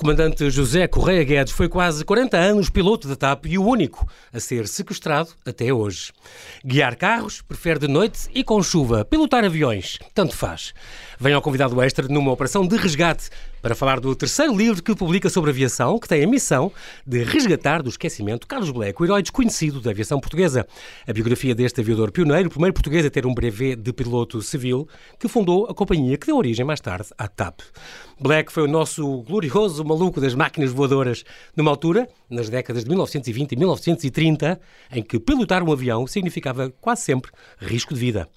comandante José Correia Guedes foi quase 40 anos piloto da TAP e o único a ser sequestrado até hoje. Guiar carros, prefere de noite e com chuva. Pilotar aviões, tanto faz. Vem ao convidado extra numa operação de resgate para falar do terceiro livro que publica sobre aviação, que tem a missão de resgatar do esquecimento Carlos Bleco, o herói desconhecido da aviação portuguesa. A biografia deste aviador pioneiro, o primeiro português a ter um brevet de piloto civil, que fundou a companhia que deu origem mais tarde à TAP. Black foi o nosso glorioso maluco das máquinas voadoras, numa altura, nas décadas de 1920 e 1930, em que pilotar um avião significava quase sempre risco de vida.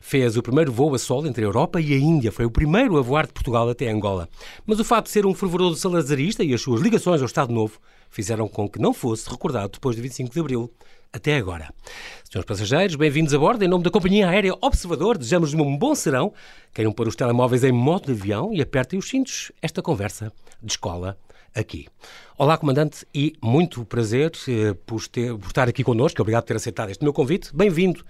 Fez o primeiro voo a solo entre a Europa e a Índia, foi o primeiro a voar de Portugal até Angola. Mas o fato de ser um fervoroso salazarista e as suas ligações ao Estado Novo fizeram com que não fosse recordado depois de 25 de Abril até agora. Senhores passageiros, bem-vindos a bordo. Em nome da Companhia Aérea Observador, desejamos-lhe um bom serão. Queiram pôr os telemóveis em modo de avião e apertem os cintos. Esta conversa de escola aqui. Olá, comandante, e muito prazer eh, por, ter, por estar aqui connosco. Obrigado por ter aceitado este meu convite. Bem-vindo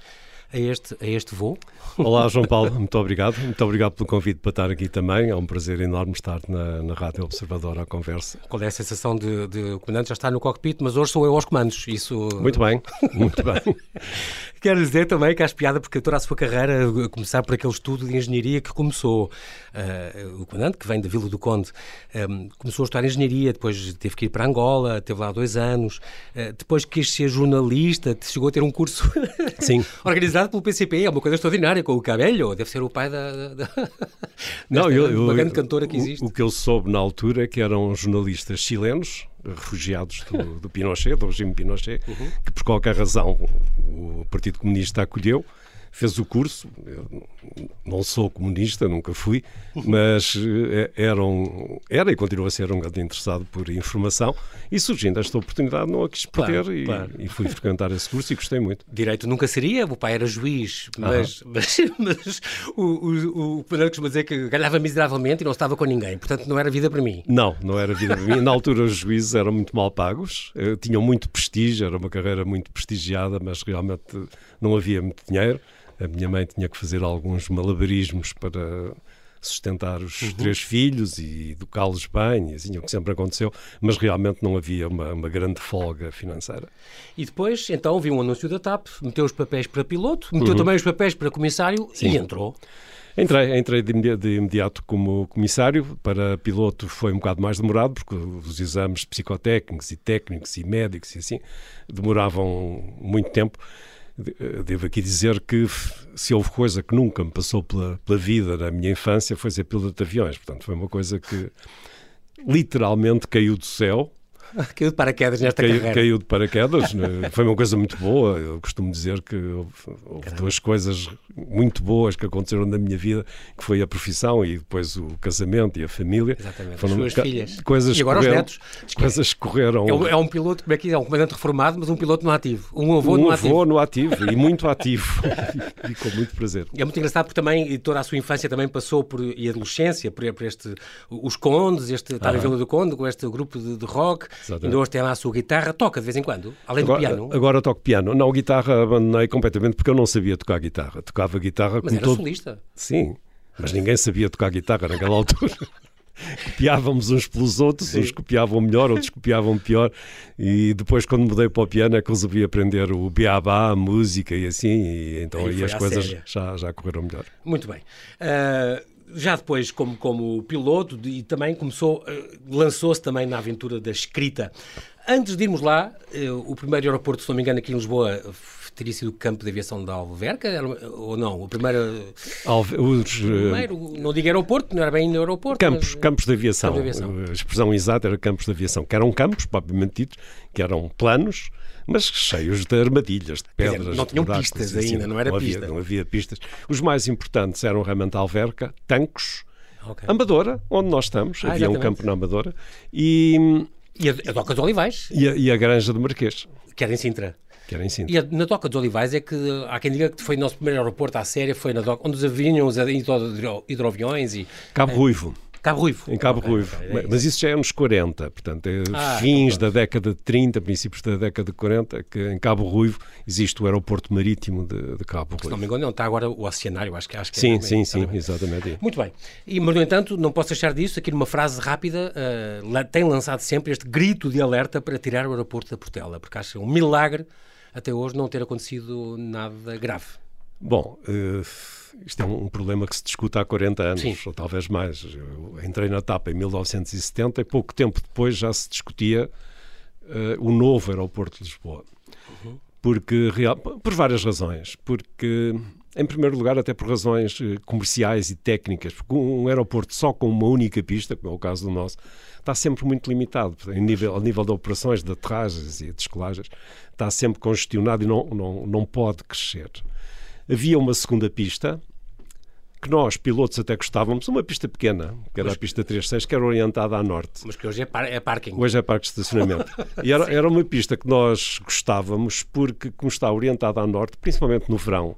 a este, a este voo. Olá, João Paulo, muito obrigado. Muito obrigado pelo convite para estar aqui também. É um prazer enorme estar na, na Rádio Observador à conversa. Qual é a sensação de, de o comandante já estar no cockpit, mas hoje sou eu aos comandos. Isso... Muito bem, muito bem. Quero dizer também que acho piada porque toda a sua carreira, a começar por aquele estudo de engenharia que começou. Uh, o comandante, que vem da Vila do Conde, um, começou a estudar engenharia, depois teve que ir para Angola, teve lá dois anos, uh, depois quis ser jornalista, chegou a ter um curso Sim. organizado pelo PCP, é uma coisa extraordinária, com o Cabello, deve ser o pai da, da... Não, eu, eu, uma grande cantora que existe. O, o, que eu soube na altura é que eram jornalistas chilenos, refugiados do, do Pinochet, do regime Pinochet, uhum. que por qualquer razão o Partido Comunista acolheu fez o curso. Eu não sou comunista, nunca fui, mas eh, era, um, era e continua a ser um grande interessado por informação. E surgindo esta oportunidade, não a quis perder claro, e, claro. e, fui frequentar esse curso e gostei muito. Direito nunca seria, o pai era juiz, mas, mas, mas, o, o, o comandante costuma dizer que ganhava miseravelmente e não estava com ninguém, portanto não era vida para mim. Não, não era vida para mim. Na altura os juízes eram muito mal pagos, eh, tinham muito prestígio, era uma carreira muito prestigiada, mas realmente não havia muito dinheiro. A minha mãe tinha que fazer alguns malabarismos para sustentar os uhum. três filhos e educá-los bem, e assim, o que sempre aconteceu, mas realmente não havia uma, uma, grande folga financeira. E depois, então, viu um anúncio da TAP, meteu os papéis para piloto, meteu uhum. também os papéis para comissário Sim. e entrou. Entrei, entrei de, imediato como comissário. Para piloto foi um bocado mais demorado, porque os exames psicotécnicos e técnicos e médicos e assim demoravam muito tempo. Eh, devo aqui dizer que se houve coisa que nunca me passou pela, pela vida na minha infância foi ser piloto de aviões. Portanto, foi uma coisa que literalmente caiu do céu Caiu de paraquedas nesta caiu, carreira. Caiu de paraquedas, né? foi uma coisa muito boa. Eu costumo dizer que houve, houve duas coisas muito boas que aconteceram na minha vida, que foi a profissão e depois o casamento e a família. Exatamente, Foram as suas filhas. Coisas e agora correram, os netos. Coisas correram. É um, é um, piloto, como é que é? Um comandante reformado, mas um piloto no ativo. Um avô um no ativo. Um avô no ativo e muito ativo. e com muito prazer. É muito engraçado porque também toda a sua infância também passou por, e adolescência por, por este, os Condes, este, estar em Vila do Conde, com este grupo de, de rock. Exatamente. Ainda hoje tem lá a sua guitarra. Toca de vez em quando, além agora, do piano? Agora toco piano. Não, guitarra abandonei completamente porque eu não sabia tocar guitarra. Tocava guitarra Mas era todo... solista? Sim, mas ninguém sabia tocar guitarra naquela altura. copiávamos uns pelos outros, Sim. uns copiavam melhor, outros copiavam pior. E depois, quando mudei para o piano, é que resolvi aprender o beabá, a música e assim. E então aí, aí as coisas já, já correram melhor. Muito bem. Uh já depois como, como piloto e também começou, eh, lançou-se também na aventura da escrita. Antes de irmos lá, eh, o primeiro aeroporto, se não me engano, aqui em Lisboa teria sido o campo de aviação da Alverca, ou não? O primeiro... Alve, os, primeiro, não digo aeroporto, não era bem no aeroporto. Campos, mas, campos de aviação. de aviação. A expressão exata era campos de aviação, que eram campos, propriamente dito, que eram planos, mas cheios de armadilhas, de pedras. Dizer, não tinham pistas assim, ainda, não era não pista. Havia, não havia pistas. Os mais importantes eram realmente Alverca, Tancos, okay. Amadora, onde nós estamos, ah, havia exatamente. um campo na Amadora, e... E a, a Doca dos Olivais. E a, e a Granja do Marquês. Que era em Sintra. Que era em Sintra. E na Doca dos Olivais é que há quem diga que foi o nosso primeiro aeroporto à séria, foi na Doca, onde vinham os hidroaviões e... Cabo é, Ruivo. Cabo Ruivo. Em Cabo okay, Ruivo. Okay, é Mas isso já é nos 40, portanto, é ah, fins então da década de 30, princípios da década de 40, que em Cabo Ruivo existe o aeroporto marítimo de, de Cabo Ruivo. Se não me engano, não está agora o oceanário, acho que, acho que sim, é. Sim, sim, sim, exatamente. Muito bem. E, mas, no entanto, não posso deixar disso, aqui numa frase rápida, uh, tem lançado sempre este grito de alerta para tirar o aeroporto da Portela, porque acho um milagre até hoje não ter acontecido nada grave. Bom, uh, isto é um problema que se discute há 40 anos, Sim. ou talvez mais. Eu entrei na TAP em 1970 e pouco tempo depois já se discutia uh, o novo aeroporto de Lisboa. Uhum. Porque, real, por várias razões. Porque, em primeiro lugar, até por razões uh, comerciais e técnicas. Porque um aeroporto só com uma única pista, como é o caso do nosso, está sempre muito limitado. Em nível, ao nível de operações, de aterragens e de descolagens, está sempre congestionado e não, não, não pode crescer. Havia uma segunda pista, que nós, pilotos, até gostávamos, uma pista pequena, que era a pista 36, que era orientada a norte. Mas que hoje é, par é parking. Hoje é parque de estacionamento. e era, era uma pista que nós gostávamos porque, como está orientada a norte, principalmente no verão,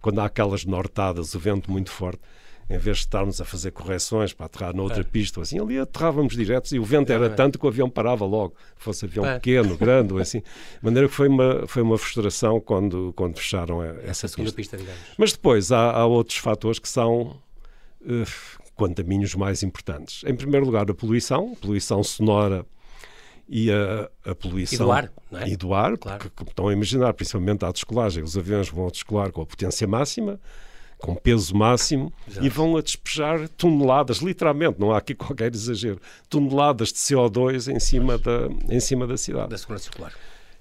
quando há aquelas nortadas, o vento muito forte, em vez de estarmos a fazer correções para aterrar na outra é. pista, assim, ali aterrávamos diretos e o vento era é. tanto que o avião parava logo, fosse avião é. pequeno, grande, ou assim. De maneira que foi uma, foi uma frustração quando, quando fecharam essa, essa segunda pista. pista Mas depois há, há, outros fatores que são, uh, quanto a mim, os mais importantes. Em primeiro lugar, a poluição, poluição sonora e a, a poluição. E do ar, não é? E do ar, claro. porque, como estão a imaginar, principalmente à descolagem, os aviões vão a descolar com a potência máxima, com peso máximo Exato. e vão a despejar toneladas, literalmente, não há aqui qualquer exagero, toneladas de CO2 em cima, da, em cima da cidade. Da segurança circular.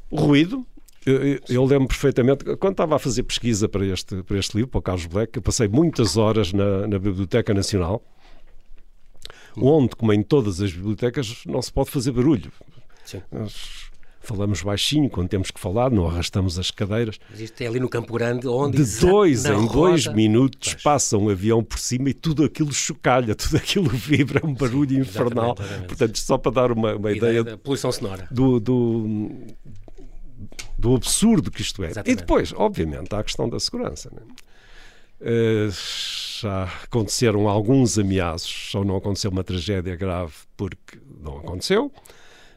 O ruído, eu, eu, lembro perfeitamente, quando estava a fazer pesquisa para este, para este livro, para o Carlos Black, eu passei muitas horas na, na Biblioteca Nacional, onde, como em todas as bibliotecas, não se pode fazer barulho. Sim falamos baixinho quando temos que falar, não arrastamos as cadeiras. Mas isto é ali no Campo Grande, onde. De dois em roda... dois minutos pois. passa um avião por cima e tudo aquilo chocalha, tudo aquilo vibra, é um barulho Sim, infernal. Exatamente, exatamente. Portanto, só para dar uma, uma ideia. Da poluição sonora. Do, do, do absurdo que isto é. Exatamente. E depois, obviamente, há a questão da segurança. Uh, já aconteceram alguns ameaços, só não aconteceu uma tragédia grave porque não aconteceu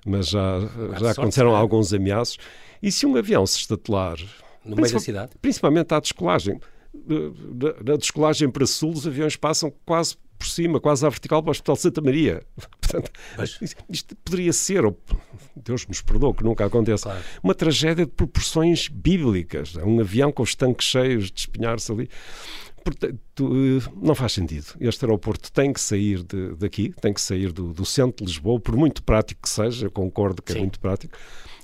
mas já, já aconteceram sorte, alguns ameaços. E se um avião se estatelar... No meio da cidade? Principalmente à descolagem. Na descolagem para sul, os aviões passam quase por cima, quase à vertical para o Hospital Santa Maria. Portanto, isto poderia ser, ou Deus nos perdoe que nunca aconteça, claro. uma tragédia de proporções bíblicas. Um avião com os tanques cheios de espinhar-se ali. Portanto, não faz sentido. Este aeroporto tem que sair de, daqui, tem que sair do, do, centro de Lisboa, por muito prático que seja, eu concordo que é Sim. é muito prático,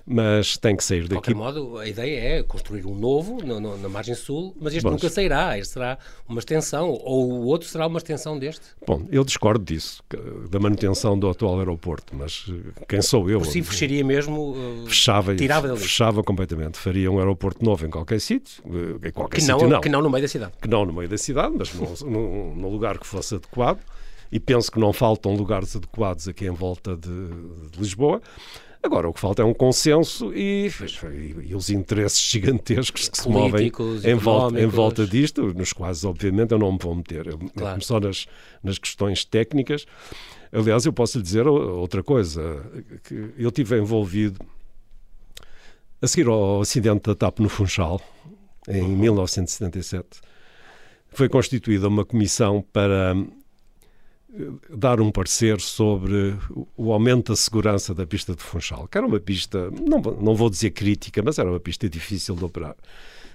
mas tem que sair daqui. De qualquer modo, a ideia é construir um novo no, no, na margem sul, mas este Bom, nunca sairá, este será uma extensão, ou o outro será uma extensão deste? Bom, eu discordo disso, da manutenção do atual aeroporto, mas eh, quem sou eu? Se fecharia mesmo, uh, fechava, tirava dali. Fechava completamente, faria um aeroporto novo em qualquer sítio, eh, em qualquer que sítio não, não. Que não no meio da cidade. Que não no meio da cidade, mas num, num lugar que fosse adequado, e penso que não faltam lugares adequados aqui em volta de, de Lisboa. Agora, o que falta é um consenso e, e, e os interesses gigantescos que se movem em volta, em volta disto, nos quais, obviamente, eu não me vou meter. Eu claro. só nas, nas questões técnicas. Aliás, eu posso lhe dizer outra coisa, que eu tive envolvido a seguir ao acidente da TAP no Funchal, em uhum. 1977, foi constituída uma comissão para dar um parecer sobre o aumento da segurança da pista de Funchal, que era uma pista, não, não vou dizer crítica, mas era uma pista difícil de operar.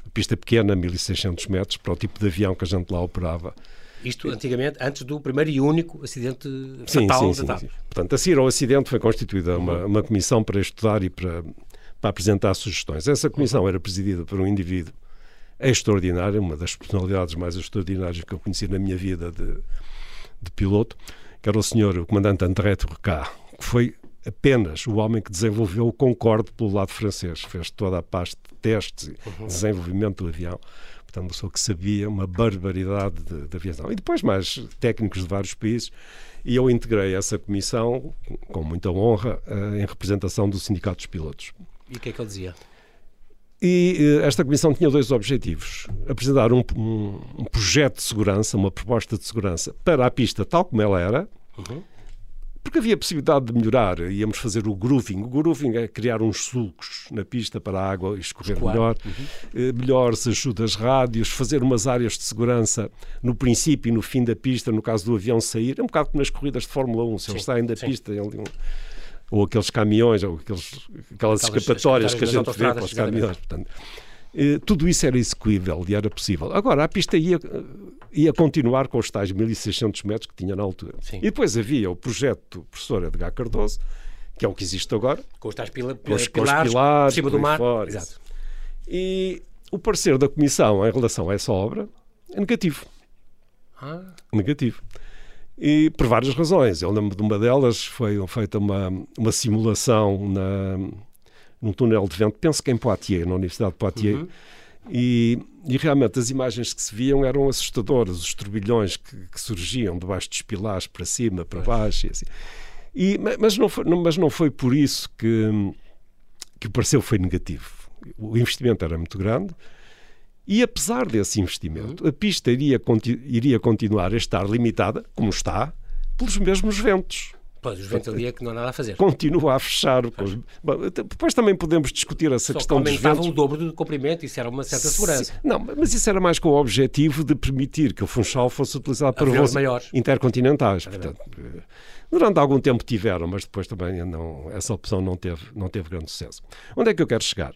Uma pista pequena, 1600 metros, para o tipo de avião que a gente lá operava. Isto antigamente, antes do primeiro e único acidente fatal sim, sim, sim, sim. Portanto, a seguir ao acidente foi constituída uma, uma comissão para estudar e para, para apresentar sugestões. Essa comissão era presidida por um indivíduo extraordinário, uma das personalidades mais extraordinárias que eu conheci na minha vida de, de piloto, que era o senhor, o comandante André Turcá, que foi apenas o homem que desenvolveu o Concorde pelo lado francês, fez toda a parte de testes e uhum. desenvolvimento do avião. Portanto, uma pessoa que sabia uma barbaridade de, de, aviação. E depois mais técnicos de vários países. E eu integrei essa comissão, com muita honra, eh, em representação do Sindicato dos Pilotos. E o que é que ele dizia? E eh, esta comissão tinha dois objetivos: apresentar um, um, um, projeto de segurança, uma proposta de segurança para a pista tal como ela era, Uhum. Porque havia possibilidade de melhorar, íamos fazer o grooving. O grooving é criar uns sulcos na pista para a água escorrer melhor, uhum. melhores ajudas rádios, fazer umas áreas de segurança no princípio e no fim da pista, no caso do avião sair. É um bocado como nas corridas de Fórmula 1, se sim, eles saem da sim. pista, ou aqueles caminhões, ou aqueles, aquelas, aquelas escapatórias que a gente vê para os caminhões. Portanto, eh, tudo isso era execuível e era possível. Agora, a pista ia, ia continuar com os tais 1.600 metros que tinha na altura. Sim. E depois havia o projeto do professor Edgar Cardoso, que é o que existe agora. Com os tais pila, os, pilares, os pilares cima do mar. Fora, Exato. E o parecer da Comissão em relação a essa obra é negativo. Ah. Negativo. E por várias razões. Eu lembro de uma delas, foi feita uma, uma simulação na num túnel de vento, penso que em Poitiers, na Universidade de Poitiers, uhum. e, e, realmente as imagens que se viam eram assustadoras, os turbilhões que, que surgiam debaixo dos pilares, para cima, para baixo, e assim. E, mas, não foi, mas não foi por isso que, que o pareceu foi negativo. O investimento era muito grande, e apesar desse investimento, uhum. a pista iria, iria continuar a estar limitada, como está, pelos mesmos ventos. Pois, os ventos ali é que não há nada a fazer. Continua a fechar. Bom, depois também podemos discutir essa Só questão que dos ventos. o dobro do comprimento, isso era uma certa segurança. Sim, não, mas isso era mais com o objetivo de permitir que o Funchal fosse utilizado para voos maiores. intercontinentais. Portanto, eh, durante algum tempo tiveram, mas depois também não, essa opção não teve, não teve grande sucesso. Onde é que eu quero chegar?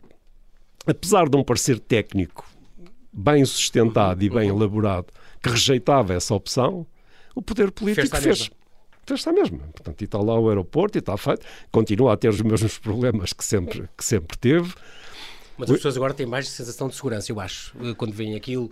Apesar de um parecer técnico bem sustentado e bem elaborado que rejeitava essa opção, o poder político fez. então está mesmo. Portanto, e está lá o aeroporto e está feito. Continua a ter os mesmos problemas que sempre, que sempre teve. Mas as pessoas agora têm mais sensação de segurança, eu acho, quando veem aquilo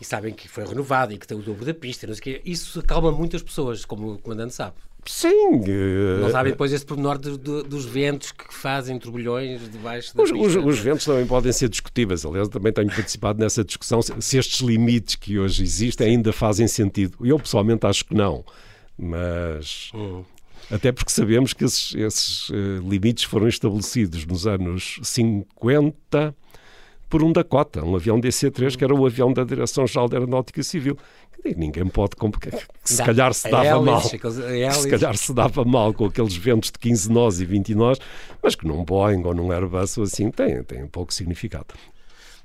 e sabem que foi renovado e que tem o dobro da pista, não sei quê. isso acalma muitas pessoas, como o comandante sabe. Sim. Uh, não sabem depois esse pormenor de, de, dos ventos que fazem turbilhões debaixo da os. Os, os, ventos também podem ser discutíveis. Aliás, também tenho participado nessa discussão se, estes limites que hoje existem ainda fazem sentido. Eu pessoalmente acho que não. Mas. Uhum. Até porque sabemos que esses, esses uh, limites foram estabelecidos nos anos 50 por um Dakota, um avião DC-3, que era o avião da Direção-Geral da Aeronáutica Civil. E ninguém pode se calhar se dava mal. se calhar se dava mal com aqueles ventos de 15 nós e 20 nós mas que num Boeing ou num Airbus ou assim tem, tem pouco significado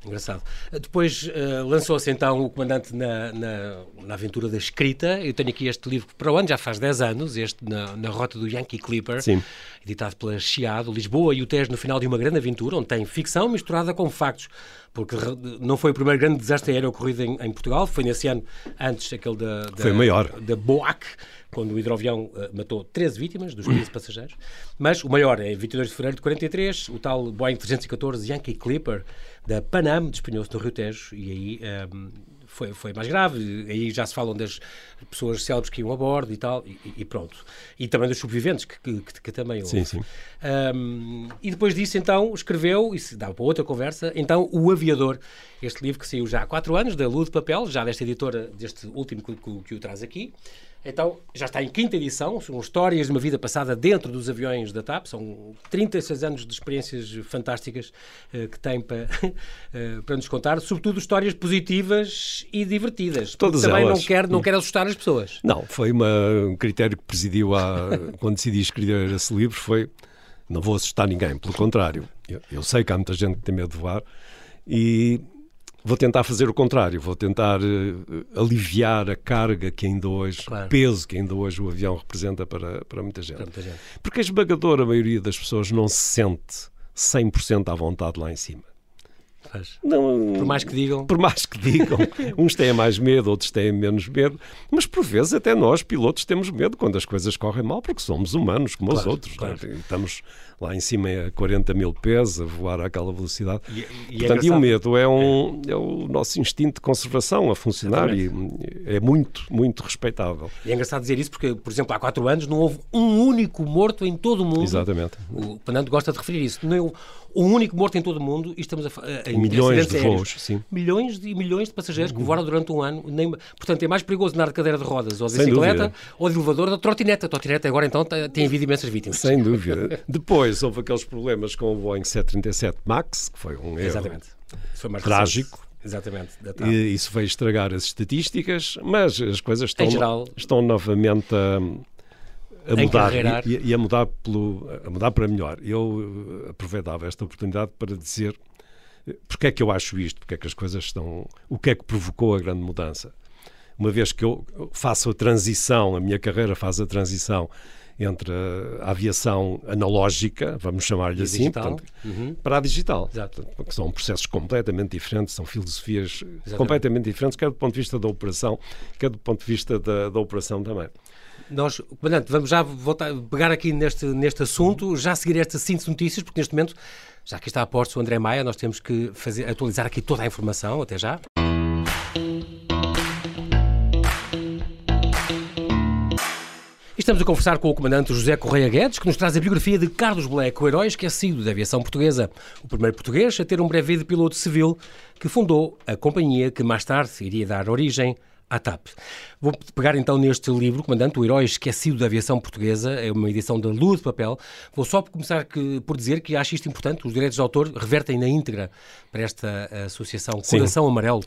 Engraçado. Depois uh, lançou-se então o comandante na, na, na, aventura da escrita. Eu tenho aqui este livro para o ano, já faz 10 anos, este na, na rota do Yankee Clipper, Sim. editado pela Chiado, Lisboa e o Tejo no final de uma grande aventura, onde tem ficção misturada com factos porque não foi o primeiro grande desastre aéreo ocorrido em, em Portugal, foi nesse ano antes aquele da, da, foi maior. da BOAC, quando o hidroavião uh, matou 13 vítimas dos 15 passageiros. Mas o maior é 22 de fevereiro de 43, o tal Boeing 314 Yankee Clipper da Panam despenhou-se no Rio Tejo e aí um, ehm, foi, foi mais grave. Aí já se falam das pessoas célebres que iam a bordo e tal, e, e pronto. E também dos sobreviventes, que, que, que também houve. Sim, sim. Um, e depois disso, então, escreveu, e se dá para outra conversa, então, O Aviador, este livro que saiu já há quatro anos, da Luz de Papel, já desta editora, deste último que, que, que o traz aqui. Então, já está em quinta edição, são histórias de uma vida passada dentro dos aviões da TAP, são 36 anos de experiências fantásticas uh, que tem para, uh, para nos contar, sobretudo histórias positivas e divertidas. Todas também elas. não quer, não quer assustar as pessoas. Não, foi uma, um critério que presidiu a, quando decidi escrever esse livro, foi não vou assustar ninguém, pelo contrário. Eu, eu sei que há muita gente que tem medo de voar e Vou tentar fazer o contrário, vou tentar uh, aliviar a carga que ainda hoje, claro. o peso que ainda hoje o avião representa para, para, muita, gente. para muita gente. Porque a esmagadora maioria das pessoas não se sente 100% à vontade lá em cima. Não, por mais que digam. Por mais que digam. Uns têm mais medo, outros têm menos medo. Mas por vezes até nós, pilotos, temos medo quando as coisas correm mal, porque somos humanos como claro, os outros. É? Claro. Estamos lá em cima a 40 mil pés a voar àquela velocidade. E, e é Portanto, é e o medo é, um, é. é. o nosso instinto de conservação a funcionar Exatamente. e é muito, muito respeitável. E é engraçado dizer isso porque, por exemplo, há quatro anos não houve um único morto em todo o mundo. Exatamente. O Fernando gosta de referir isso. Não um único morto em todo o mundo e estamos a, a, milhões de voos, sim. Milhões e milhões de passageiros que voaram durante um ano. Nem, portanto, é mais perigoso andar de cadeira de rodas ou de Sem bicicleta dúvida. ou de elevador ou de trotineta. A trotineta agora então tem havido imensas vítimas. Sem dúvida. Depois houve aqueles problemas com o Boeing 737 MAX, que foi um erro Exatamente. Foi mais trágico. Recente. Exatamente. E isso veio estragar as estatísticas, mas as coisas estão, geral... estão novamente a a mudar e, e, a mudar pelo a mudar para melhor. Eu eh, aproveitava esta oportunidade para dizer eh, porque é que eu acho isto, porque é que as coisas estão, o que é que provocou a grande mudança. Uma vez que eu faço a transição, a minha carreira faz a transição entre a aviação analógica, vamos chamar-lhe assim, portanto, uhum. para a digital. Exato. que são processos completamente diferentes, são filosofias Exatamente. completamente diferentes, quer do ponto de vista da operação, quer do ponto de vista da, da operação também. Nós, Comandante, vamos já voltar, pegar aqui neste, neste assunto, já seguir esta síntese de notícias, porque neste momento, já que está a posto o André Maia, nós temos que fazer, atualizar aqui toda a informação, até já. Estamos a conversar com o comandante José Correia Guedes, que nos traz a biografia de Carlos Black, o herói esquecido da aviação portuguesa. O primeiro português a ter um breve de piloto civil que fundou a companhia que mais tarde iria dar origem à TAP. Vou pegar então neste livro, Comandante, O Herói Esquecido da Aviação Portuguesa, é uma edição da Lua de Papel. Vou só começar que, por dizer que acho isto importante, os direitos de autor revertem na íntegra para esta associação Coração Sim. Amarelo.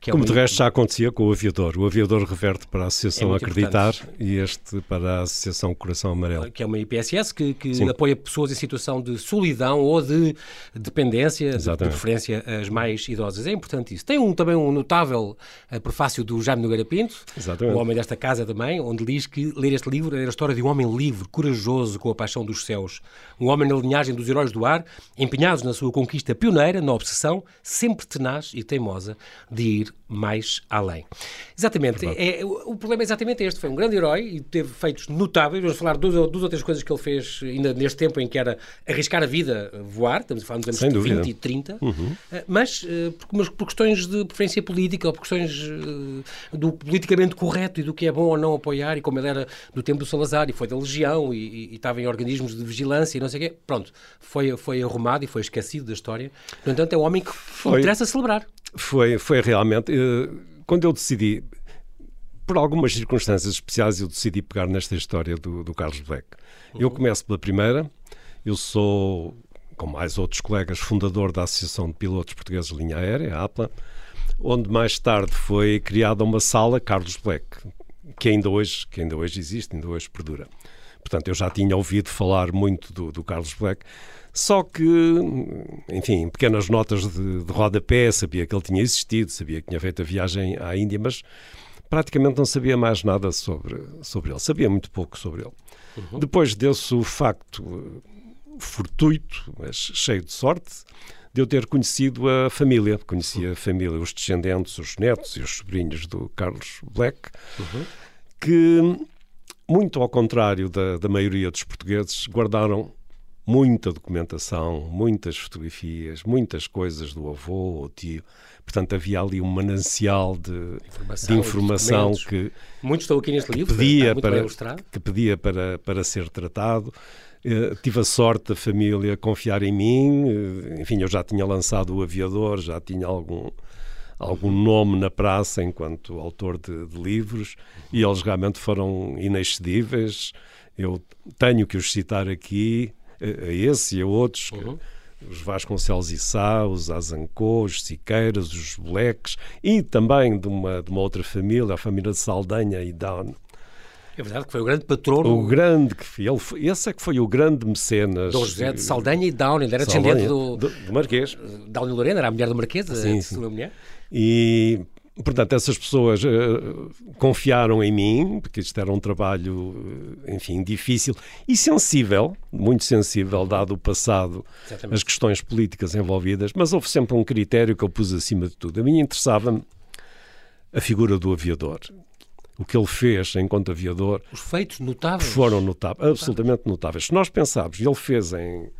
Que é Como de resto já acontecia com o aviador. O aviador reverte para a Associação é Acreditar importante. e este para a Associação Coração Amarelo. Que é uma IPSS que, que apoia pessoas em situação de solidão ou de dependência, Exatamente. de preferência as mais idosas. É importante isso. Tem um, também um notável uh, prefácio do Jaime Nogueira Pinto, Exatamente. o homem desta casa também, onde diz que ler este livro é a história de um homem livre, corajoso, com a paixão dos céus. Um homem na linhagem dos heróis do ar, empenhados na sua conquista pioneira, na obsessão, sempre tenaz e teimosa de ir mais além. Exatamente. É, o problema é exatamente este. Foi um grande herói e teve feitos notáveis. Vamos falar duas, duas outras coisas que ele fez ainda neste tempo em que era arriscar a vida a voar. Estamos a falar dos anos 20 e 30. Uhum. Eh, mas, eh, por, mas por questões de preferência política ou por questões eh, do politicamente correto e do que é bom ou não apoiar. E como ele era do tempo do Salazar e foi da Legião e, e, e estava em organismos de vigilância e não sei o quê. Pronto. Foi, foi arrumado e foi esquecido da história. No entanto, é um homem que foi, interessa celebrar. Foi, foi realmente quando eu decidi, por algumas circunstâncias especiais, eu decidi pegar nesta história do, do Carlos Beck. Uhum. Eu começo pela primeira, eu sou, com mais outros colegas, fundador da Associação de Pilotos Portugueses de Linha Aérea, a APLA, onde mais tarde foi criada uma sala Carlos Black, que ainda hoje, que ainda hoje existe, ainda hoje perdura. Portanto, eu já tinha ouvido falar muito do, do Carlos Black, só que, enfim, pequenas notas de, de rodapé, sabia que ele tinha existido, sabia que tinha feito a viagem à Índia, mas praticamente não sabia mais nada sobre, sobre ele. Sabia muito pouco sobre ele. Uhum. Depois deu-se o facto fortuito, mas cheio de sorte, de eu ter conhecido a família. Conheci a família, os descendentes, os netos e os sobrinhos do Carlos Black, uhum. que, muito ao contrário da, da maioria dos portugueses, guardaram muita documentação, muitas fotografias, muitas coisas do avô ou tio. Portanto, havia ali um manancial de informação, de informação que muitos estão aqui neste livro, pedia para que pedia para para ser tratado. Uh, tive a sorte da família confiar em mim. Uh, enfim, eu já tinha lançado o Aviador, já tinha algum algum nome na praça enquanto autor de, de livros e eles realmente foram inexcedíveis. Eu tenho que os citar aqui a esse e a outros, uhum. os Vasconcelos e Sá, os Azancô, os Siqueiras, os Bleques e também de uma, de uma outra família, a família de Saldanha e Down. É verdade que foi o grande patrono. O grande que ele foi, esse é que foi o grande mecenas. Dom José de Saldanha e Down, ele era descendente do, do, do Marquês. Down Lorena, era a mulher do Marquês, sim, a, sim. mulher. E Portanto, essas pessoas uh, confiaram em mim, porque isto era um trabalho, eh, enfim, difícil e sensível, muito sensível, dado o passado, Exatamente. as questões políticas envolvidas, mas houve sempre um critério que eu pus acima de tudo. A mim interessava-me a figura do aviador. O que ele fez enquanto aviador. Os feitos notáveis. Foram notáveis, absolutamente notáveis. Se nós pensarmos, ele fez em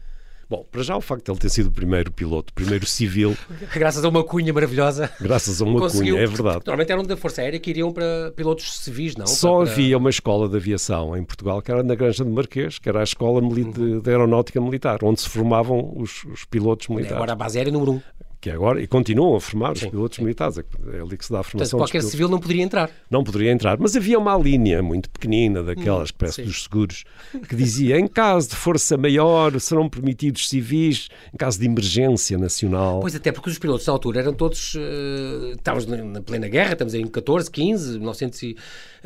Bom, para já o facto de ele ter sido o primeiro piloto, o primeiro civil. Graças a uma cunha maravilhosa. Graças a uma cunha, é verdade. Normalmente eram da Força Aérea que iriam para pilotos civis, não? Só para... havia uma escola de aviação em Portugal, que era na Granja de Marquês, que era a Escola de, de Aeronáutica Militar, onde se formavam os, os pilotos militares. Agora a base aérea número um. Que agora, e continuam a formar os sim, pilotos sim. militares, é, é ali que se dá a formação. Portanto, qualquer civil não poderia entrar. Não poderia entrar, mas havia uma linha muito pequenina, daquelas hum, que parece dos seguros, que dizia, em caso de força maior, serão permitidos civis, em caso de emergência nacional. Pois até porque os pilotos da altura eram todos, uh, estávamos na plena guerra, estamos em 14, 15, 1900 e...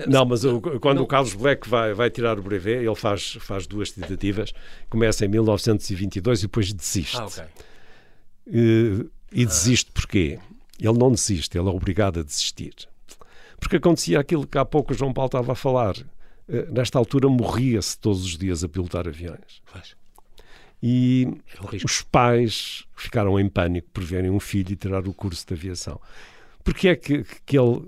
Não, mas o, quando não. o Carlos Black vai, vai tirar o brevet, ele faz, faz duas tentativas, começa em 1922 e depois desiste. Ah, ok. Uh, e desiste porquê? Ele não desiste, ele é obrigado a desistir. Porque acontecia aquilo que há pouco o João Paulo estava a falar. Uh, nesta altura morria-se todos os dias a pilotar aviões. E um os pais ficaram em pânico por verem um filho e tirar o curso de aviação. Porquê é que, que ele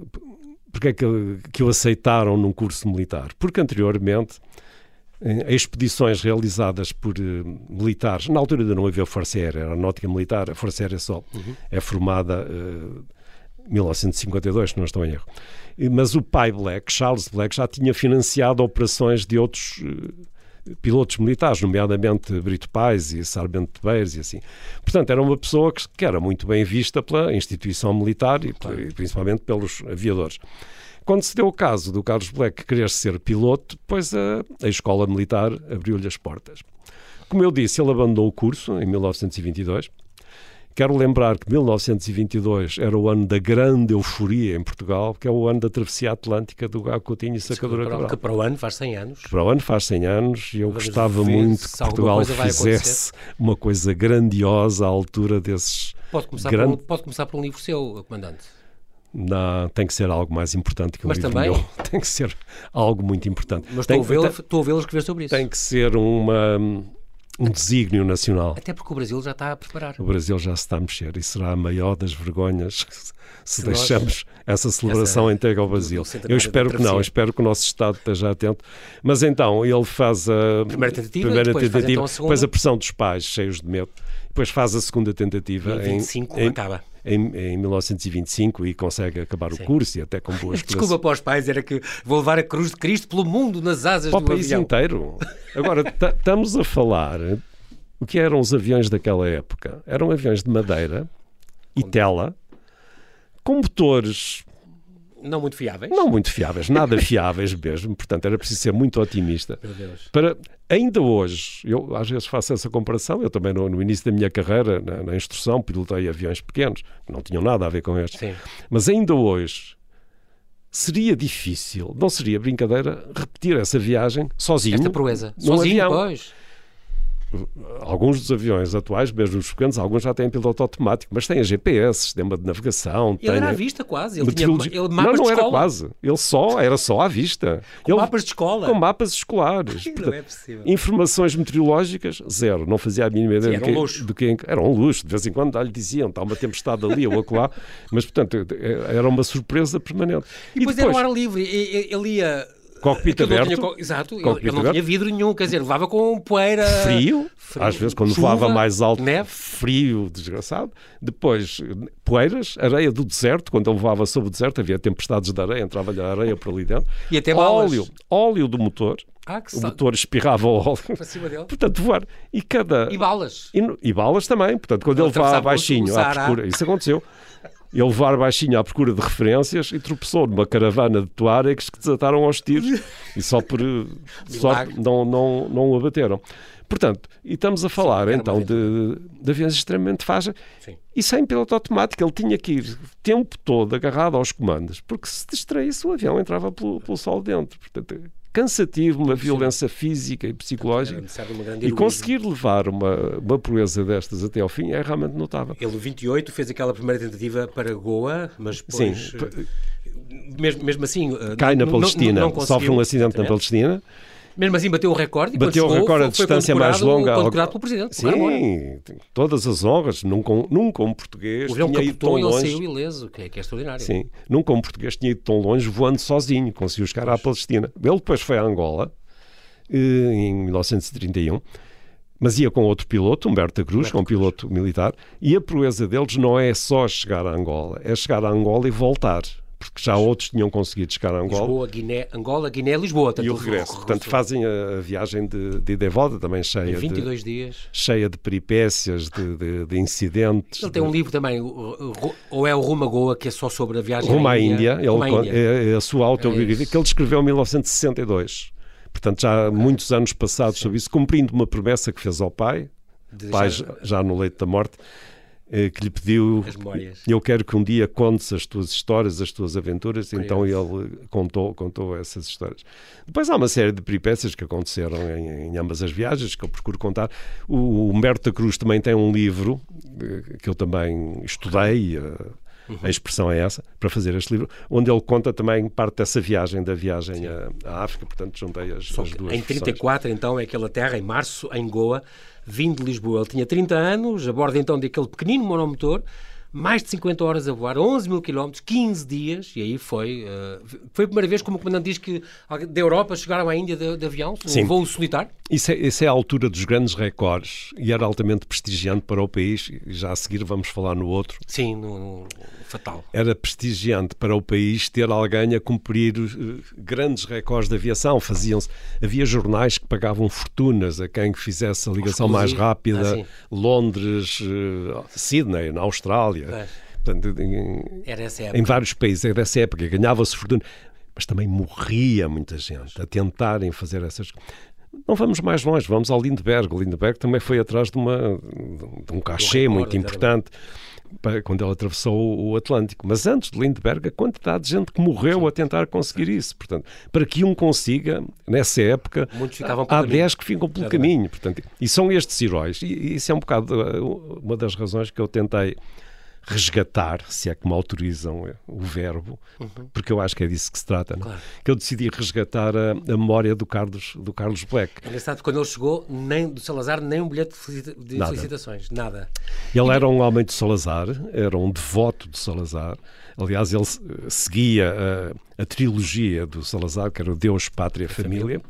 porque é que, que o aceitaram num curso militar? Porque anteriormente, expedições realizadas por uh, militares, na altura ainda não havia Força Aérea, era a náutica militar, a Força Aérea só uhum. é formada em uh, 1952, se não estou em erro. Mas o pai Black, Charles Black, já tinha financiado operações de outros uh, pilotos militares, nomeadamente Brito Pais e Sargento Beiros e assim. Portanto, era uma pessoa que, que, era muito bem vista pela instituição militar e, claro. e principalmente pelos aviadores. Quando se deu o caso do Carlos Black querer ser piloto, depois a, a escola militar abriu-lhe as portas. Como eu disse, ele abandonou o curso em 1922. Quero lembrar que 1922 era o ano da grande euforia em Portugal, que é o ano da travessia atlântica do Gago Coutinho e Sacadura Cabral. Que para o ano faz 100 anos. Que para o ano faz 100 anos e eu Vamos gostava muito que Portugal fizesse uma coisa grandiosa à altura desses... Pode começar, por, um, pode começar por um livro seu, Comandante. Não, tem que ser algo mais importante que um Mas livro também... meu. Tem que ser algo muito importante. Mas estou a vê-lo escrever sobre isso. Tem que ser uma, um desígnio nacional. Até porque o Brasil já está a preparar. O Brasil já se está a mexer e será a maior das vergonhas se, se deixamos essa celebração essa, entregue ao Brasil. Eu espero que não, espero que o nosso Estado esteja atento. Mas então, ele faz a primeira tentativa, primeira depois, tentativa, então a depois a pressão dos pais, cheios de medo, depois faz a segunda tentativa. Em 25 em, acaba em, em 1925 e consegue acabar Sim. o curso e até com boas Desculpa para os pais, era que vou levar a cruz de Cristo pelo mundo nas asas para do o país avião. inteiro. Agora, estamos a falar o que eram os aviões daquela época. Eram aviões de madeira e tela, com motores não muito fiáveis? Não muito fiáveis, nada fiáveis mesmo. Portanto, era preciso ser muito otimista. Para, ainda hoje, eu às vezes faço essa comparação, eu também no, no início da minha carreira, na, na, instrução, pilotei aviões pequenos, que não tinham nada a ver com estes. Sim. Mas ainda hoje, seria difícil, não seria brincadeira, repetir essa viagem sozinho. Esta proeza. Sozinho, avião. pois alguns dos aviões atuais, mesmo os pequenos, alguns já têm piloto automático, mas têm GPS, sistema de navegação. Ele era à vista quase. Ele tinha ele, mapas não, não era quase. Ele só, era só à vista. Com ele, mapas de escola? Com mapas escolares. Portanto, não é possível. Informações meteorológicas, zero. Não fazia a mínima ideia Sim, era um luxo. do que... Era um luxo. De vez em quando lhe diziam, está uma tempestade ali ou acolá. mas, portanto, era uma surpresa permanente. E, e depois, depois era um ar livre. Ele ia Cockpit aberto. Tinha, exato, cockpit ele, não tinha vidro nenhum, quer dizer, levava com poeira. Frio, frio às vezes quando chuva, voava mais alto, neve. frio, desgraçado. Depois, poeiras, areia do deserto, quando ele voava sobre o deserto, havia tempestades de areia, entrava-lhe a areia por ali dentro. E até óleo, óleo do motor. Ah, o motor espirrava o óleo. Para cima dele. Portanto, voar. E cada. E balas. E, e balas também. Portanto, quando ele voava baixinho à procura. Isso aconteceu ele levar baixinho à procura de referências e tropeçou numa caravana de tuaregs que desataram aos tiros e só por só não, não, não o abateram. Portanto, e estamos a falar Sim, então de, de aviões extremamente fáceis e sem piloto automático. Ele tinha que ir o tempo todo agarrado aos comandos, porque se distraísse o avião entrava pelo, pelo sol dentro. Portanto, cansativo, uma violência física e psicológica. E conseguir levar uma, uma proeza destas até ao fim é realmente notável. Ele, 28, fez aquela primeira tentativa para Goa, mas depois. Sim. Eh, mesmo, mesmo assim. Eh, Cai na Palestina, sofre um acidente na Palestina. Mesmo assim bateu o recorde e bateu o recorde a distância mais longa. Condecorado pelo Presidente. Sim, todas as honras. Nunca, nunca um português o tinha ido tão longe. ele saiu ileso, que é, que é extraordinário. Sim, nunca um português tinha ido tão longe voando sozinho. Conseguiu chegar à Palestina. Ele depois foi a Angola, eh, em 1931 mas ia com outro piloto, Humberto Cruz, com um piloto militar, e a proeza deles não é só chegar a Angola, é chegar a Angola e voltar porque já outros tinham conseguido chegar a Angola. Lisboa, Guiné, Angola, Guiné, Lisboa. E o regresso. Portanto, fazem a viagem de, de volta, também cheia 22 de, dias. cheia de peripécias, de, de, de incidentes. Ele tem um livro também, ou é o Rumo a Goa, que é só sobre a viagem Rumo à Índia. Índia. Ele, Índia. é a sua autobiografia, É que ele escreveu em 1962. Portanto, já há muitos anos passados sobre isso, cumprindo uma promessa que fez ao pai, De pai já- já, no leito da morte, que lhe pediu eu quero que um dia contes as tuas histórias, as tuas aventuras. Curioso. Então ele contou, contou essas histórias. Depois há uma série de peripécias que aconteceram em, em ambas as viagens, que eu procuro contar. O, Humberto da Cruz também tem um livro eh, que eu também estudei. Eh, A expressão é essa, para fazer este livro, onde ele conta também parte dessa viagem, da viagem à, África, portanto juntei as, Só as que duas em versões. 34, então, é aquela terra, em março, em Goa, vindo de Lisboa. Ele tinha 30 anos, a bordo então daquele pequenino monomotor, mais de 50 horas a voar, 11 mil quilómetros, 15 dias, e aí foi. eh, foi a primeira vez, como o comandante diz, que da Europa chegaram à Índia de, de avião, um voo solitário. Isso é, isso é a altura dos grandes recordes e era altamente prestigiante para o país. Já a seguir vamos falar no outro. Sim, no, no- fatal. era prestigiante para o país ter alguém a cumprir eh, grandes recordes de aviação. Faziam-se, havia jornais que pagavam fortunas a quem fizesse a ligação mais rápida, Ah. Londres, eh, Sydney, na Austrália. Pois. Portanto, em, Era essa em vários países era dessa época ganhava-se fortuna, mas também morria muita gente a tentarem fazer essas não vamos mais longe, vamos ao Lindbergh. O Lindbergh também foi atrás de, uma, de um cachê muito importante para- quando ele atravessou o Atlântico. Mas antes de Lindbergh, a quantidade de gente que morreu a tentar conseguir isso. Portanto, para que um consiga, nessa época, há caminho. 10 que ficam pelo caminho. Portanto, e são estes heróis. E, isso é um bocado uh, uma das razões que eu tentei resgatar, se é que me autorizam uh, o verbo, porque eu acho que é disso que se trata? Uhum. Claro. que eu decidi resgatar a, a memória do Carlos, do Carlos Black. É engraçado, quando ele chegou, nem do Salazar, nem um bilhete de felicita- de Nada. felicitações. Nada. Ele era um homem de Salazar, era um devoto de Salazar. Aliás, ele eh, seguia a, a trilogia do Salazar, que era o Deus, Pátria, Família.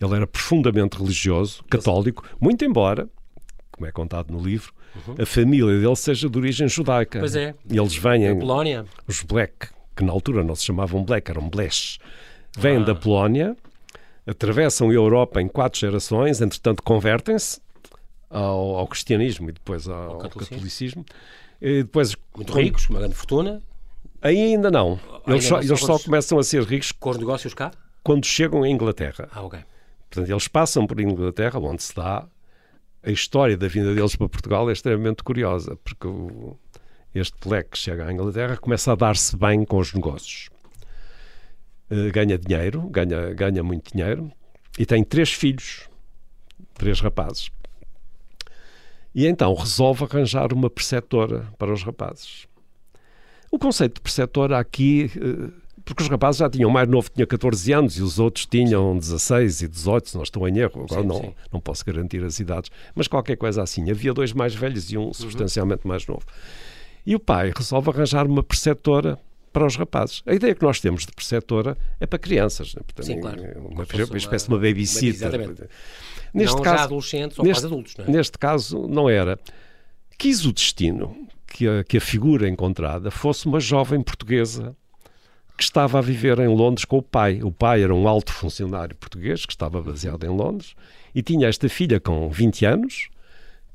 Ele era profundamente religioso, católico, muito embora, como é contado no livro, a família dele seja de origem judaica. Pois é. E eles vêm, Na Polónia. os Black, que na altura não se chamavam Black, eram Blesh, vêm Ah. da Polónia, atravessam a Europa em quatro gerações, entretanto convertem-se ao, ao cristianismo e depois ao, ao catolicismo. catolicismo. E depois, Muito quando- ricos, uma grande fortuna, Aí ainda não. Eles, só, eles só começam a ser ricos com os negócios cá. quando chegam à Inglaterra. Ah, ok. Portanto, eles passam por Inglaterra, onde se dá a história da vinda deles para Portugal é extremamente curiosa, porque o- este Black que chega à Inglaterra começa a dar-se bem com os negócios. Eh, ganha dinheiro, ganha, ganha muito dinheiro, e tem três filhos, três rapazes. E então resolve arranjar uma preceptora para os rapazes. O conceito de preceptora aqui, eh, porque os rapazes já tinham mais novo, tinha 14 anos, e os outros tinham 16 e 18, se não estou em erro, agora Sim, não, sim. não posso garantir as idades, mas qualquer coisa assim. Havia dois mais velhos e um Uhum. substancialmente mais novo. E o pai resolve arranjar uma preceptora para os rapazes. A ideia que nós temos de preceptora é para crianças, né? Portanto, Sim, claro. é uma, uma espécie de uma- uma babysitter. Exatamente. Neste não caso, já adolescentes ou neste- quase adultos, não é? Neste caso, não era. Quis o destino que a, que a figura encontrada fosse uma jovem portuguesa que estava a viver em Londres com o pai. O pai era um alto funcionário português que estava baseado em Londres e tinha esta filha com 20 anos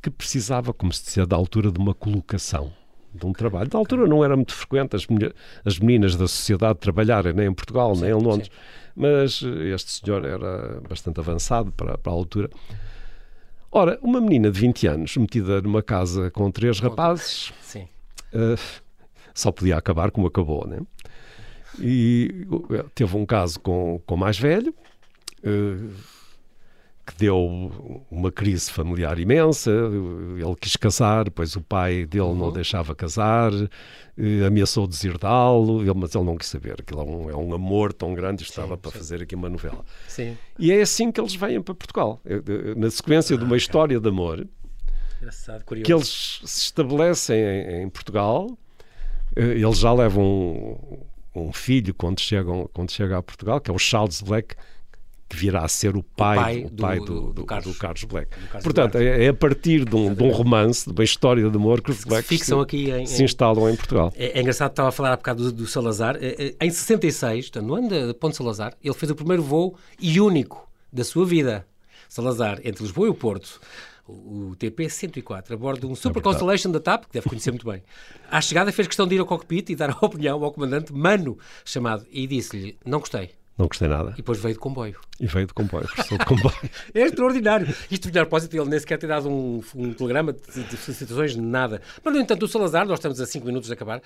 que precisava, como se dizia, da altura de uma colocação, de um trabalho. Da altura não era muito frequente as, as meninas da sociedade trabalharem, nem em Portugal, nem em Londres. Mas eh, este senhor era bastante avançado para, para a altura. Ora, uma menina de 20 anos metida numa casa com três rapazes Sim. eh, só podia acabar como acabou, né? E teve um caso com, o mais velho, eh, que deu uma crise familiar imensa. Ele quis casar, depois o pai dele não deixava casar, eh, ameaçou deserdá-lo, mas ele não quis saber. Aquilo é um, é um amor tão grande, estava para fazer aqui uma novela. Sim. E é assim que eles vêm para Portugal. Eh, Na sequência de uma história de amor, que eles se estabelecem em, em Portugal, eles já levam um, filho quando chegam quando chega a Portugal, que é o Charles Black, que virá a ser o pai, o do- pai do- do, do do- Carlos. Carlos Black. Carlos Portanto, Black. é, é a partir de um, de um romance, de uma história de amor que os se Blacks se, aqui em- se instalam em Portugal. É, é engraçado, estava a falar há bocado do, Salazar. É, é, Em 66, portanto, no ano de Ponte Salazar, ele fez o primeiro voo e único da sua vida. Salazar, entre Lisboa e o Porto, o, o TP-104, a bordo de um Super verdade. Constellation da TAP, que deve conhecer muito bem. À chegada fez questão de ir ao cockpit e dar a opinião ao comandante Mano, chamado, e disse-lhe, não gostei. Não gostei nada. E depois veio de comboio. E veio de comboio, professor de comboio. É extraordinário. Isto de propósito, ele nem sequer ter dado um, um telegrama de, de felicitações, nada. Mas, no entanto, o Salazar, nós estamos a 5 minutos de acabar,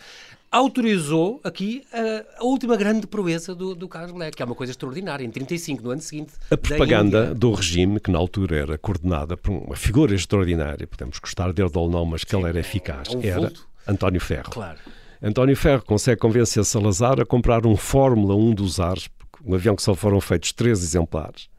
autorizou aqui a, a última grande proeza do, do Carlos Black, que é uma coisa extraordinária. Em 35, no ano seguinte, A da propaganda do regime, que na altura era coordenada por uma figura extraordinária, podemos gostar dele ou não, mas que ele era eficaz, é um era vulto. António Ferro. Claro. António Ferro consegue convencer Salazar a comprar um Fórmula 1 dos Ares, um avião que só foram feitos três exemplares,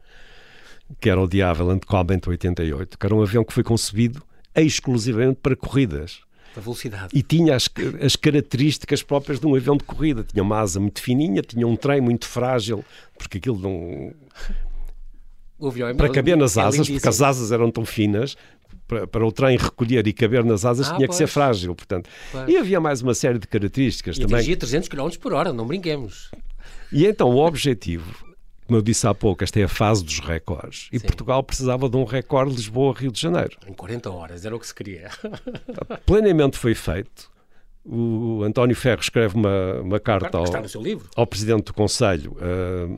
que era o de Havilland Comment 88, que era um avião que foi concebido exclusivamente para corridas. A velocidade. E tinha as, as características próprias de um avião de corrida. Tinha uma asa muito fininha, tinha um trem muito frágil, porque aquilo não, O avião é para caber nas é asas, porque as asas eram tão finas, para, para o trem recolher e caber nas asas, Ah, tinha que ser pois. frágil. Portanto. Pois. E havia mais uma série de características E também. atingia 300 km por hora, não brinquemos. E então o objetivo, como eu disse há pouco, esta é a fase dos recordes. E Sim. Portugal precisava de um recorde Lisboa-Rio de Janeiro. Em 40 horas, era o que se queria. Plenamente foi feito. O António Ferro escreve uma, uma carta ao, Está no seu livro. ao Presidente do Conselho uh,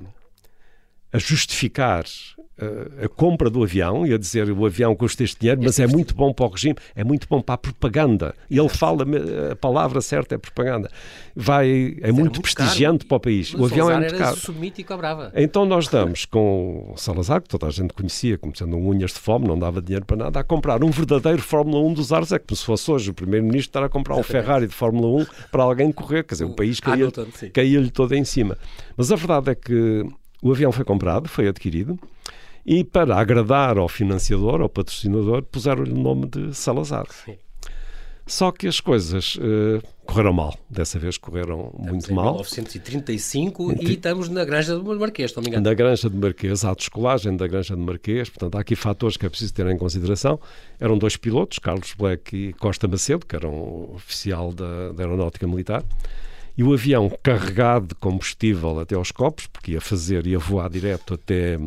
a justificar uh, a compra do avião e a dizer o avião custa este dinheiro, mas é muito bom para o regime, é muito bom para a propaganda. E ele fala, a palavra certa é propaganda. Vai, é muito, muito prestigiante caro. para o país. O avião é Salazar muito era caro. submito e cobrava. Então nós damos com o Salazar, que toda a gente conhecia como sendo um unhas de fome, não dava dinheiro para nada, a comprar um verdadeiro Fórmula 1 dos ares. É como se fosse hoje o Primeiro-Ministro estar a comprar um Ferrari de Fórmula 1 para alguém correr. Quer dizer, o, O país caía- caía-lhe todo em cima. Mas a verdade é que o avião foi comprado, foi adquirido, e para agradar ao financiador, ao patrocinador, puseram-lhe o nome de Salazar. Sim. Só que as coisas eh, correram mal. Dessa vez correram muito em mal. 1935 e estamos na Granja do Marquês, não me engano. Da Granja de Marquês, à descolagem da Granja de Marquês, portanto, há aqui fatores que é preciso ter em consideração. Eram dois pilotos, Carlos Black e Costa Macedo, que eram oficial da, da Aeronáutica Militar, e o avião carregado de combustível até aos copos, porque ia fazer, ia voar direto até.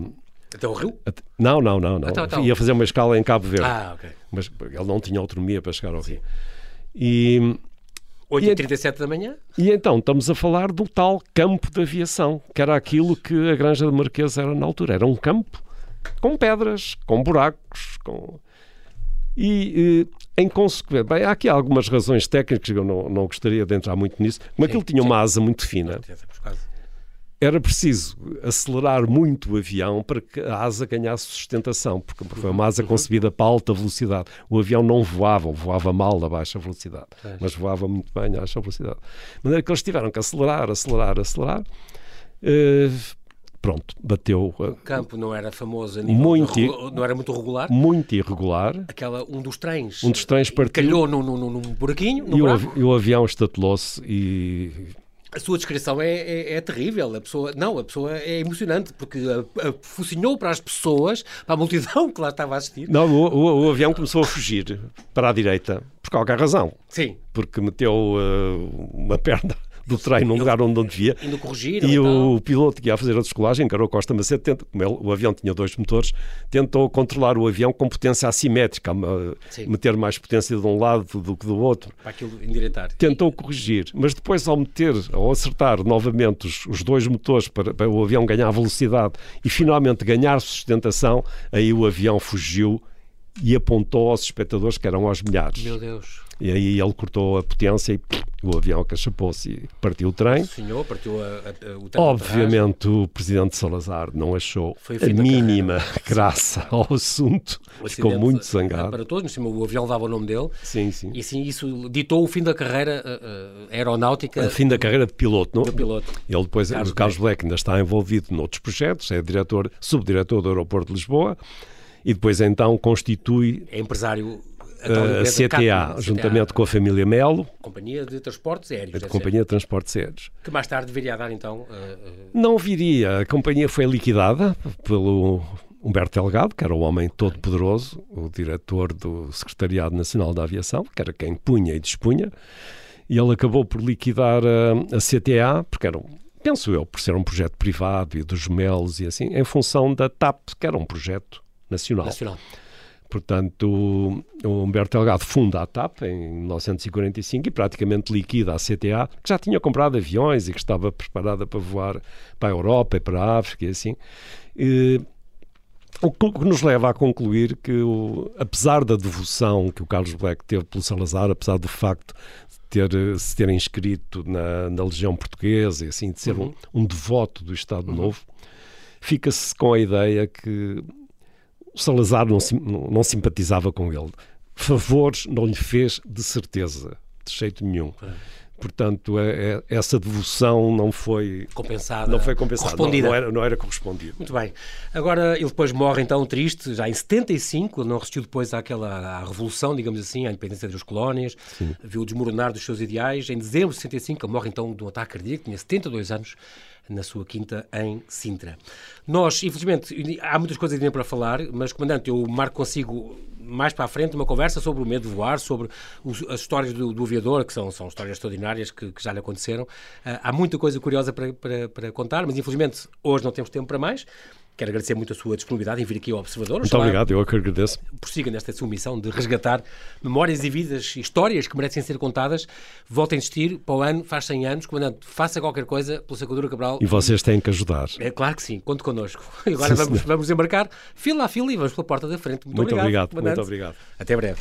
Até o Rio? até- não, não, não, não. Então, então. Ia fazer uma escala em Cabo Verde, Ah, ok. mas ele não tinha autonomia para chegar ao Rio. E 8h37 da manhã? e então estamos a falar do tal campo de aviação, que era aquilo que a Granja de Marquês era na altura. Era um campo com pedras, com buracos, com... E, eh, em consequência, bem, há aqui algumas razões técnicas, eu não, não gostaria de entrar muito nisso, como aquilo tinha uma asa muito fina, era preciso acelerar muito o avião para que a asa ganhasse sustentação, porque foi uma asa concebida para alta velocidade. O avião não voava, ou voava mal a baixa velocidade, mas voava muito bem a baixa velocidade. De maneira que eles tiveram que acelerar, acelerar, acelerar. Eh, pronto, bateu eh, O campo não era famoso a nível Muito de não era muito regular. muito irregular. Aquela, um dos trens, Um dos trens partiu calhou num, num, num- buraquinho, num e o, buraco. e o avião estatelou-se e A sua descrição é, é, é terrível. A pessoa, não, a pessoa é emocionante, porque a, a, focinhou para as pessoas, para a multidão que lá estava a assistir. não, o, o- o avião começou a fugir para a direita, por qualquer razão, Sim, porque meteu eh, uma perna do trem num lugar onde não devia. indo corrigir. E tal. o piloto que ia fazer a descolagem, encarou Costa Macedo, tenta, como ele- o avião tinha dois motores, tentou controlar o avião com potência assimétrica, Sim. meter mais potência de um lado do que do outro. Para aquilo endireitar. Tentou corrigir, mas depois ao meter, ao acertar novamente os, os dois motores para, para o avião ganhar velocidade e finalmente ganhar sustentação, aí o avião fugiu e apontou aos espectadores que eram aos milhares. Meu Deus. E aí ele cortou a potência e pff, o avião acachapou-se e partiu o trem. O senhor partiu a, a, o trem Obviamente o presidente Salazar não achou o a mínima graça ao assunto, O ficou muito zangado. Para todos, o avião dava o nome dele. Sim, sim. E assim, isso ditou o fim da carreira eh, aeronáutica A fim da carreira de piloto, não? do piloto. Ele depois, Carlos o Carlos Black ainda está envolvido noutros projetos, é diretor, subdiretor do Aeroporto de Lisboa e depois então constitui É empresário a, a CTA, juntamente CTA. com a família Melo. Companhia de Transportes Aéreos. A Companhia de Transportes Aéreos. Que mais tarde viria a dar, então... Uh, Não viria. A companhia foi liquidada pelo Humberto Delgado, que era o homem todo poderoso, o diretor do Secretariado Nacional da Aviação, que era quem punha e dispunha, e ele acabou por liquidar a, a CTA, porque era, penso eu, por ser um projeto privado e dos melos e assim, em função da TAP, que era um projeto nacional. Nacional. Portanto, o Humberto Delgado funda a TAP em 1945 e praticamente liquida a CTA, que já tinha comprado aviões e que estava preparada para voar para a Europa e para a África e assim. E, o que nos leva a concluir que, o, apesar da devoção que o Carlos Black teve pelo Salazar, apesar do facto de ter, se ter inscrito na, na Legião Portuguesa e assim, de ser uhum. um, um, devoto do Estado uhum. Novo, fica-se com a ideia que Salazar não, não, simpatizava com ele. Favores não lhe fez de certeza, de jeito nenhum. É. Portanto, é, é, essa devoção não foi compensada, não foi compensada, correspondida. Não, não, era, não era correspondida. Muito bem. Agora, ele depois morre então triste, já em 75, ele não resistiu depois àquela à revolução, digamos assim, à independência das colónias, Sim. viu desmoronar dos seus ideais. Em dezembro de 65, ele morre então de um ataque cardíaco, tinha 72 anos, na sua quinta em Sintra. Nós, infelizmente, há muitas coisas ainda para falar, mas, Comandante, eu marco consigo mais para a frente uma conversa sobre o medo de voar, sobre os, as histórias do, do, aviador, que são, são histórias extraordinárias que, que já lhe aconteceram. Uh, há muita coisa curiosa para, para, para contar, mas infelizmente hoje não temos tempo para mais. Quero agradecer muito a sua disponibilidade em vir aqui ao Observador. Muito obrigado, eu que agradeço. Prossiga nesta sua missão de resgatar memórias e vidas, histórias que merecem ser contadas. Volta a insistir, para o ano, faz 100 anos. Comandante, faça qualquer coisa pela Sacadura Cabral. E vocês têm que ajudar. É claro que sim, conte connosco. E agora sim, vamos, vamos embarcar fila a fila e vamos pela porta da frente. Muito, muito obrigado. obrigado muito obrigado. Até breve.